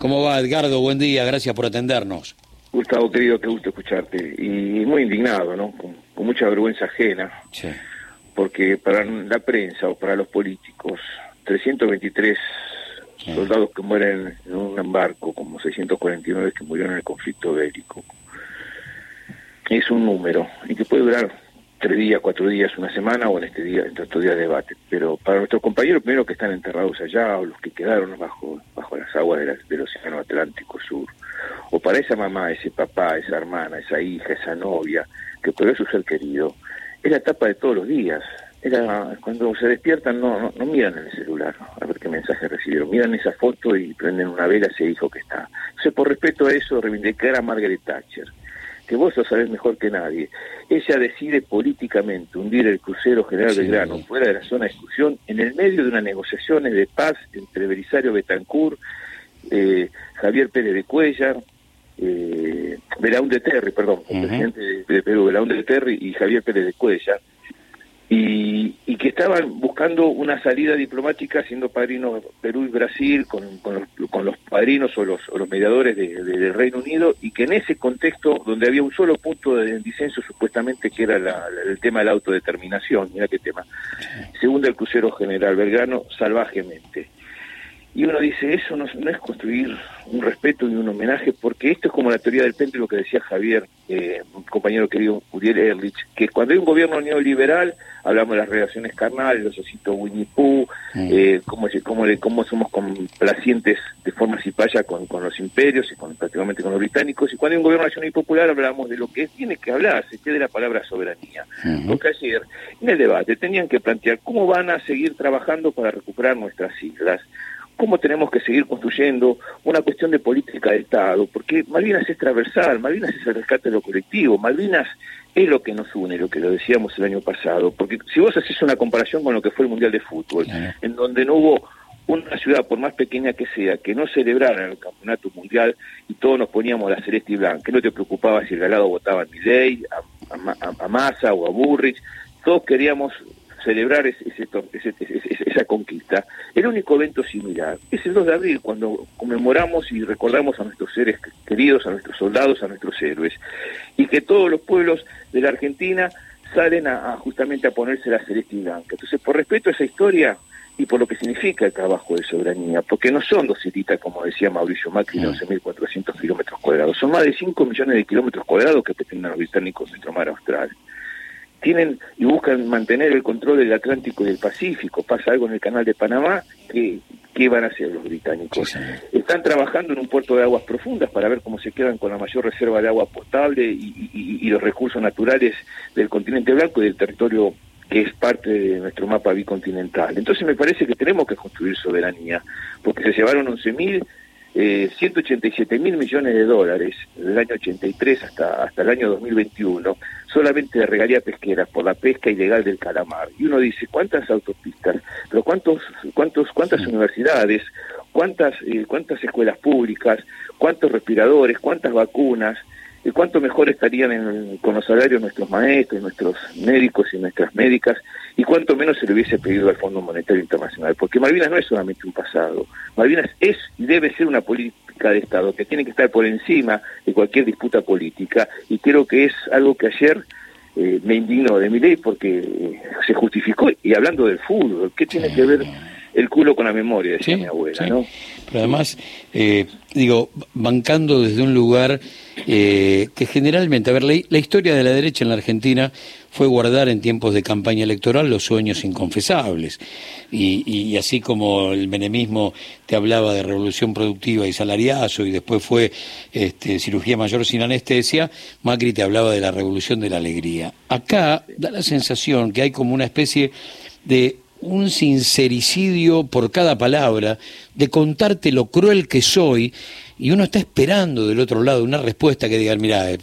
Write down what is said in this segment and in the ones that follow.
¿Cómo va, Edgardo? Buen día, gracias por atendernos. Gustavo, querido, qué gusto escucharte. Y muy indignado, ¿no? Con, mucha vergüenza ajena. Sí. Porque para la prensa o para los políticos, 323 soldados que mueren en un barco, como 649 que murieron en el conflicto bélico, es un número y que puede durar tres días, cuatro días, una semana o en este día, en estos días de debate. Pero para nuestros compañeros, primero que están enterrados allá o los que quedaron bajo, bajo las aguas del Océano Atlántico Sur, o para esa mamá, ese papá, esa hermana, esa hija, esa novia, que perdió su ser querido, es la etapa de todos los días. Era cuando se despiertan no, no, miran en el celular a ver qué mensaje recibieron, miran esa foto y prenden una vela a ese hijo que está. Entonces, por respeto a eso, reivindicar a Margaret Thatcher que vos lo sabés mejor que nadie. Ella decide políticamente hundir el crucero General Belgrano fuera de la zona de exclusión en el medio de unas negociaciones de paz entre Belisario Betancourt, eh, Javier Pérez de Cuellar, eh, de Terry, perdón, el presidente de, Perú, Belaún de Terry y Javier Pérez de Cuellar, y, que estaban buscando una salida diplomática siendo padrinos Perú y Brasil con, con, los, padrinos o los, los mediadores del Reino Unido y que en ese contexto donde había un solo punto de disenso supuestamente que era el tema de la autodeterminación, mira qué tema, segundo el crucero general Belgrano salvajemente. Y uno dice, eso no, es construir un respeto ni un homenaje, porque esto es como la teoría del péndulo que decía Javier, eh, un compañero querido Uriel Erlich, que cuando hay un gobierno neoliberal, hablamos de las relaciones carnales, los ositos Winnie Pooh, eh, cómo, cómo, cómo, somos complacientes de forma cipaya con, con los imperios y con, prácticamente con los británicos, y cuando hay un gobierno nacional y popular hablamos de lo que tiene que hablarse, que de la palabra soberanía. Porque ayer, en el debate, tenían que plantear cómo van a seguir trabajando para recuperar nuestras islas, cómo tenemos que seguir construyendo una cuestión de política de Estado, porque Malvinas es transversal, Malvinas es el rescate de lo colectivo, Malvinas es lo que nos une, lo que lo decíamos el año pasado, porque si vos haces una comparación con lo que fue el Mundial de Fútbol, en donde no hubo una ciudad, por más pequeña que sea, que no celebrara el campeonato mundial y todos nos poníamos la celeste y blanca, que no te preocupaba si el galado votaba a Milley, a, a Massa o a Burrich, todos queríamos celebrar ese, esa conquista, el único evento similar es el 2 de abril, cuando conmemoramos y recordamos a nuestros seres queridos, a nuestros soldados, a nuestros héroes, y que todos los pueblos de la Argentina salen a, justamente a ponerse la celeste y blanca. Entonces, por respeto a esa historia y por lo que significa el trabajo de soberanía, porque no son dos cititas, como decía Mauricio Macri, 11.400 mm. kilómetros cuadrados, son más de 5 millones de kilómetros cuadrados que pretenden los británicos nuestro mar austral tienen y buscan mantener el control del Atlántico y del Pacífico. Pasa algo en el canal de Panamá, ¿qué, qué van a hacer los británicos? Están trabajando en un puerto de aguas profundas para ver cómo se quedan con la mayor reserva de agua potable y, y los recursos naturales del continente blanco y del territorio que es parte de nuestro mapa bicontinental. Entonces me parece que tenemos que construir soberanía, porque se llevaron 11.000 eh, 187 mil millones de dólares del año 83 hasta, hasta el año 2021 solamente de regalía pesquera por la pesca ilegal del calamar. Y uno dice, ¿cuántas autopistas? Pero ¿cuántos, cuántos, cuántas universidades? ¿Cuántas, eh, ¿Cuántas escuelas públicas? ¿Cuántos respiradores? ¿Cuántas vacunas? Y cuánto mejor estarían con los salarios nuestros maestros, nuestros médicos y nuestras médicas, y cuánto menos se le hubiese pedido al Fondo Monetario Internacional, porque Malvinas no es solamente un pasado, Malvinas es y debe ser una política de Estado que tiene que estar por encima de cualquier disputa política, y creo que es algo que ayer eh, me indignó de mi ley porque eh, se justificó, y hablando del fútbol, ¿qué tiene que ver el culo con la memoria, decía mi abuela, ¿no? Pero además, eh, digo, bancando desde un lugar eh, que generalmente, a ver, la, historia de la derecha en la Argentina fue guardar en tiempos de campaña electoral los sueños inconfesables. Y, así como el menemismo te hablaba de revolución productiva y salariazo y después fue este, cirugía mayor sin anestesia, Macri te hablaba de la revolución de la alegría. Acá da la sensación que hay como una especie de un sincericidio por cada palabra, de contarte lo cruel que soy, y uno está esperando del otro lado una respuesta que diga, mira, eh,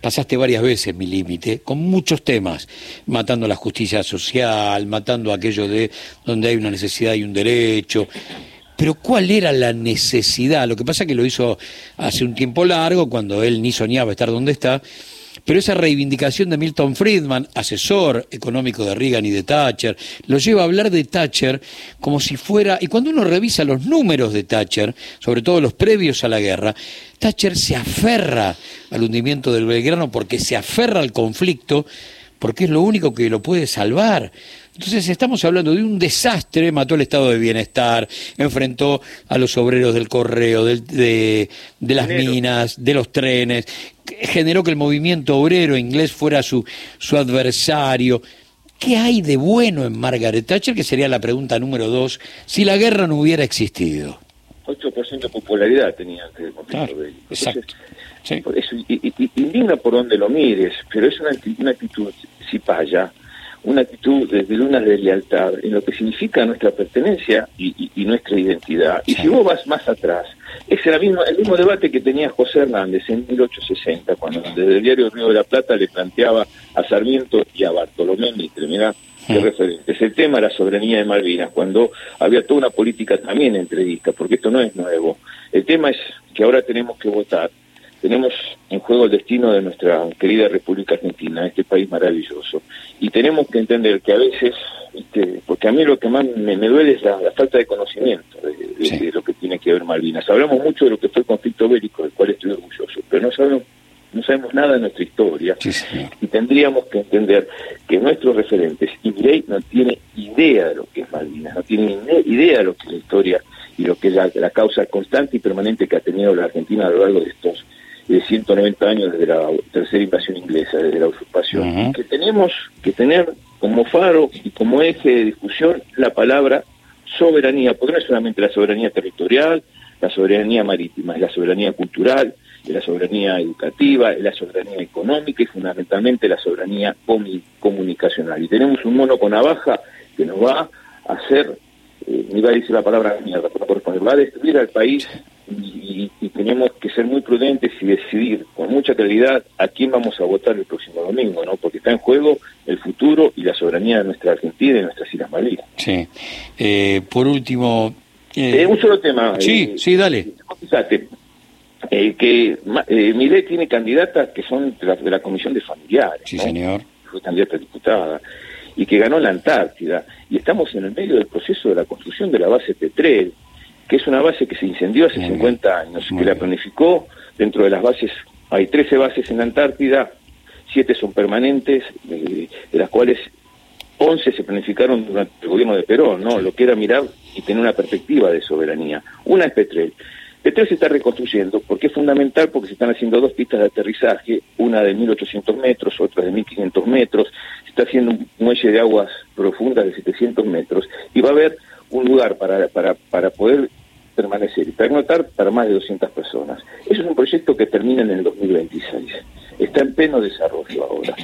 pasaste varias veces mi límite, con muchos temas, matando la justicia social, matando aquello de donde hay una necesidad y un derecho. Pero ¿cuál era la necesidad? Lo que pasa es que lo hizo hace un tiempo largo, cuando él ni soñaba estar donde está, pero esa reivindicación de Milton Friedman, asesor económico de Reagan y de Thatcher, lo lleva a hablar de Thatcher como si fuera, y cuando uno revisa los números de Thatcher, sobre todo los previos a la guerra, Thatcher se aferra al hundimiento del Belgrano porque se aferra al conflicto, porque es lo único que lo puede salvar. Entonces estamos hablando de un desastre, mató el estado de bienestar, enfrentó a los obreros del correo, de, las minas, de los trenes, generó que el movimiento obrero inglés fuera su, su adversario. ¿Qué hay de bueno en Margaret Thatcher? Que sería la pregunta número dos, si la guerra no hubiera existido. 8% de popularidad tenía antes del conflicto de Exacto. Indigna por donde lo mires, pero es una, una actitud cipaya una actitud de, de una deslealtad en lo que significa nuestra pertenencia y, nuestra identidad. Y si vos vas más atrás, es el mismo, el mismo debate que tenía José Hernández en 1860, cuando desde el diario Río de la Plata le planteaba a Sarmiento y a Bartolomé Mitre, mirá, qué referentes. El tema era la soberanía de Malvinas, cuando había toda una política también entrevista, porque esto no es nuevo. El tema es que ahora tenemos que votar tenemos en juego el destino de nuestra querida República Argentina, este país maravilloso. Y tenemos que entender que a veces, este, porque a mí lo que más me, duele es la, falta de conocimiento de, lo que tiene que ver Malvinas. Hablamos mucho de lo que fue el conflicto bélico, del cual estoy orgulloso, pero no sabemos no sabemos nada de nuestra historia y tendríamos que entender que nuestros referentes, y Miley no tiene idea de lo que es Malvinas, no tiene idea de lo que es la historia y lo que es la, la causa constante y permanente que ha tenido la Argentina a lo largo de estos de 190 años desde la tercera invasión inglesa, desde la usurpación, que tenemos que tener como faro y como eje de discusión la palabra soberanía, porque no es solamente la soberanía territorial, la soberanía marítima, es la soberanía cultural, es la soberanía educativa, es la soberanía económica y fundamentalmente la soberanía comunicacional. Y tenemos un mono con navaja que nos va a hacer, eh, ni va a decir la palabra mierda, va a destruir al país ser muy prudentes y decidir con mucha claridad a quién vamos a votar el próximo domingo, ¿no? Porque está en juego el futuro y la soberanía de nuestra Argentina y de nuestras Islas Malvinas. Sí. Eh, por último... Eh, eh... un solo tema. Sí, eh, sí, dale. Fíjate, que eh, tiene candidatas que son de la, Comisión de Familiares. Sí, señor. Fue candidata a diputada y que ganó la Antártida. Y estamos en el medio del proceso de la construcción de la base Petrel que es una base que se incendió hace 50 años, que la planificó dentro de las bases, hay 13 bases en la Antártida, 7 son permanentes, eh, de las cuales 11 se planificaron durante el gobierno de Perón, ¿no? Lo que era mirar y tener una perspectiva de soberanía. Una es Petrel. Petrel se está reconstruyendo porque es fundamental porque se están haciendo dos pistas de aterrizaje, una de 1800 metros, otra de 1500 metros, se está haciendo un muelle de aguas profundas de 700 metros y va a haber un lugar para, para, para poder permanecer y pernotar para más de 200 personas. Eso es un proyecto que termina en el 2026. Está en pleno desarrollo ahora.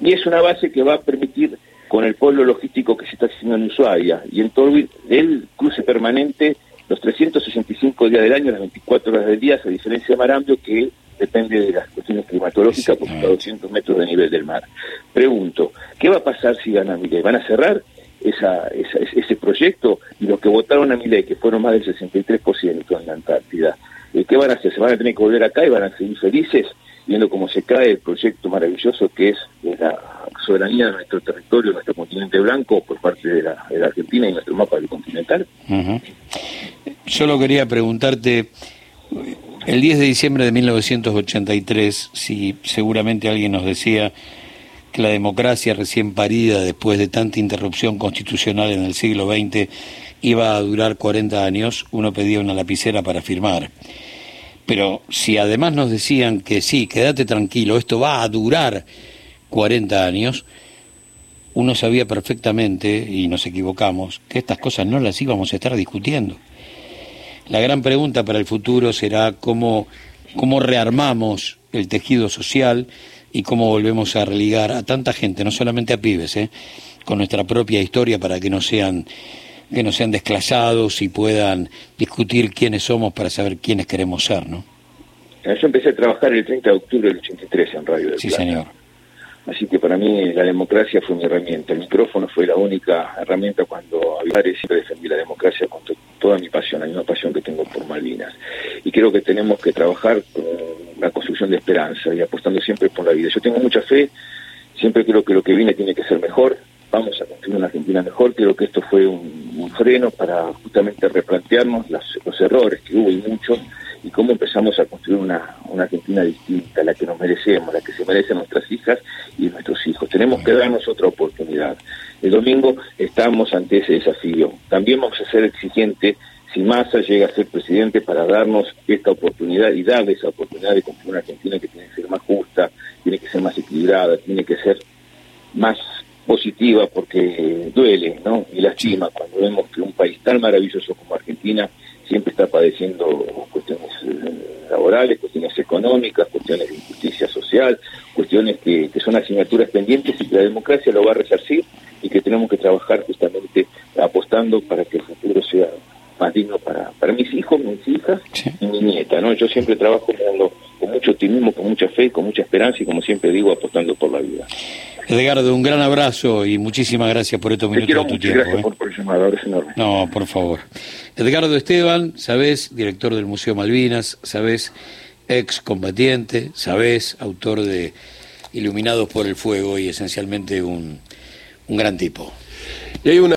Y es una base que va a permitir, con el pueblo logístico que se está haciendo en Ushuaia y en todo el cruce permanente los 365 días del año, las 24 horas del día, a diferencia de Marambio, que depende de las cuestiones climatológicas porque está a 200 metros de nivel del mar. Pregunto, ¿qué va a pasar si gana Miguel? ¿Van a cerrar? Esa, ese proyecto y los que votaron a mi ley, que fueron más del 63% en la Antártida, eh, ¿qué van a hacer? ¿Se van a tener que volver acá y van a seguir felices viendo cómo se cae el proyecto maravilloso que es la soberanía de nuestro territorio, nuestro continente blanco por parte de la, Argentina y nuestro mapa del continental? Solo quería preguntarte, el 10 de diciembre de 1983, si seguramente alguien nos decía que la democracia recién parida después de tanta interrupción constitucional en el siglo XX iba a durar 40 años, uno pedía una lapicera para firmar. Pero si además nos decían que sí, quédate tranquilo, esto va a durar 40 años, uno sabía perfectamente, y nos equivocamos, que estas cosas no las íbamos a estar discutiendo. La gran pregunta para el futuro será cómo, cómo rearmamos el tejido social, y cómo volvemos a religar a tanta gente, no solamente a pibes, ¿eh? con nuestra propia historia para que no sean que no sean desclasados y puedan discutir quiénes somos para saber quiénes queremos ser, ¿no? Yo empecé a trabajar el 30 de octubre del 83 en Radio del Sí, señor. Así que para mí la democracia fue mi herramienta. El micrófono fue la única herramienta cuando había siempre defendí la democracia con toda mi pasión, la misma pasión que tengo por Malvinas. Y creo que tenemos que trabajar con la construcción de esperanza y apostando siempre por la vida. Yo tengo mucha fe, siempre creo que lo que viene tiene que ser mejor, vamos a construir una Argentina mejor, creo que esto fue un, freno para justamente replantearnos los errores que hubo y muchos, y cómo empezamos a construir una, una Argentina distinta, la que nos merecemos, la que se merecen nuestras hijas y nuestros hijos. Tenemos que darnos otra oportunidad. El domingo estamos ante ese desafío. También vamos a ser exigentes si Massa llega a ser presidente para darnos esta oportunidad y darle esa oportunidad de construir una Argentina que tiene que ser más justa, tiene que ser más equilibrada, tiene que ser más positiva porque duele, ¿no? Y lastima cuando vemos que un país tan maravilloso como Argentina siempre está padeciendo cuestiones eh, laborales, cuestiones económicas, cuestiones de injusticia social, cuestiones que, que son asignaturas pendientes y que la democracia lo va a resarcir y que tenemos que trabajar justamente apostando para que el futuro sea más digno para, para mis hijos, mis hijas y mi nieta, ¿no? Yo siempre trabajo con, con mucho optimismo, con mucha fe, con mucha esperanza y como siempre digo, apostando por la vida. Edgardo, un gran abrazo y muchísimas gracias por estos minutos de tu tiempo. Gracias ¿eh? por, por llamado, es enorme. No, por favor. Edgardo Esteban, sabes, director del Museo Malvinas, sabes, ex combatiente, sabes, autor de Iluminados por el Fuego y esencialmente un, un gran tipo. Y hay una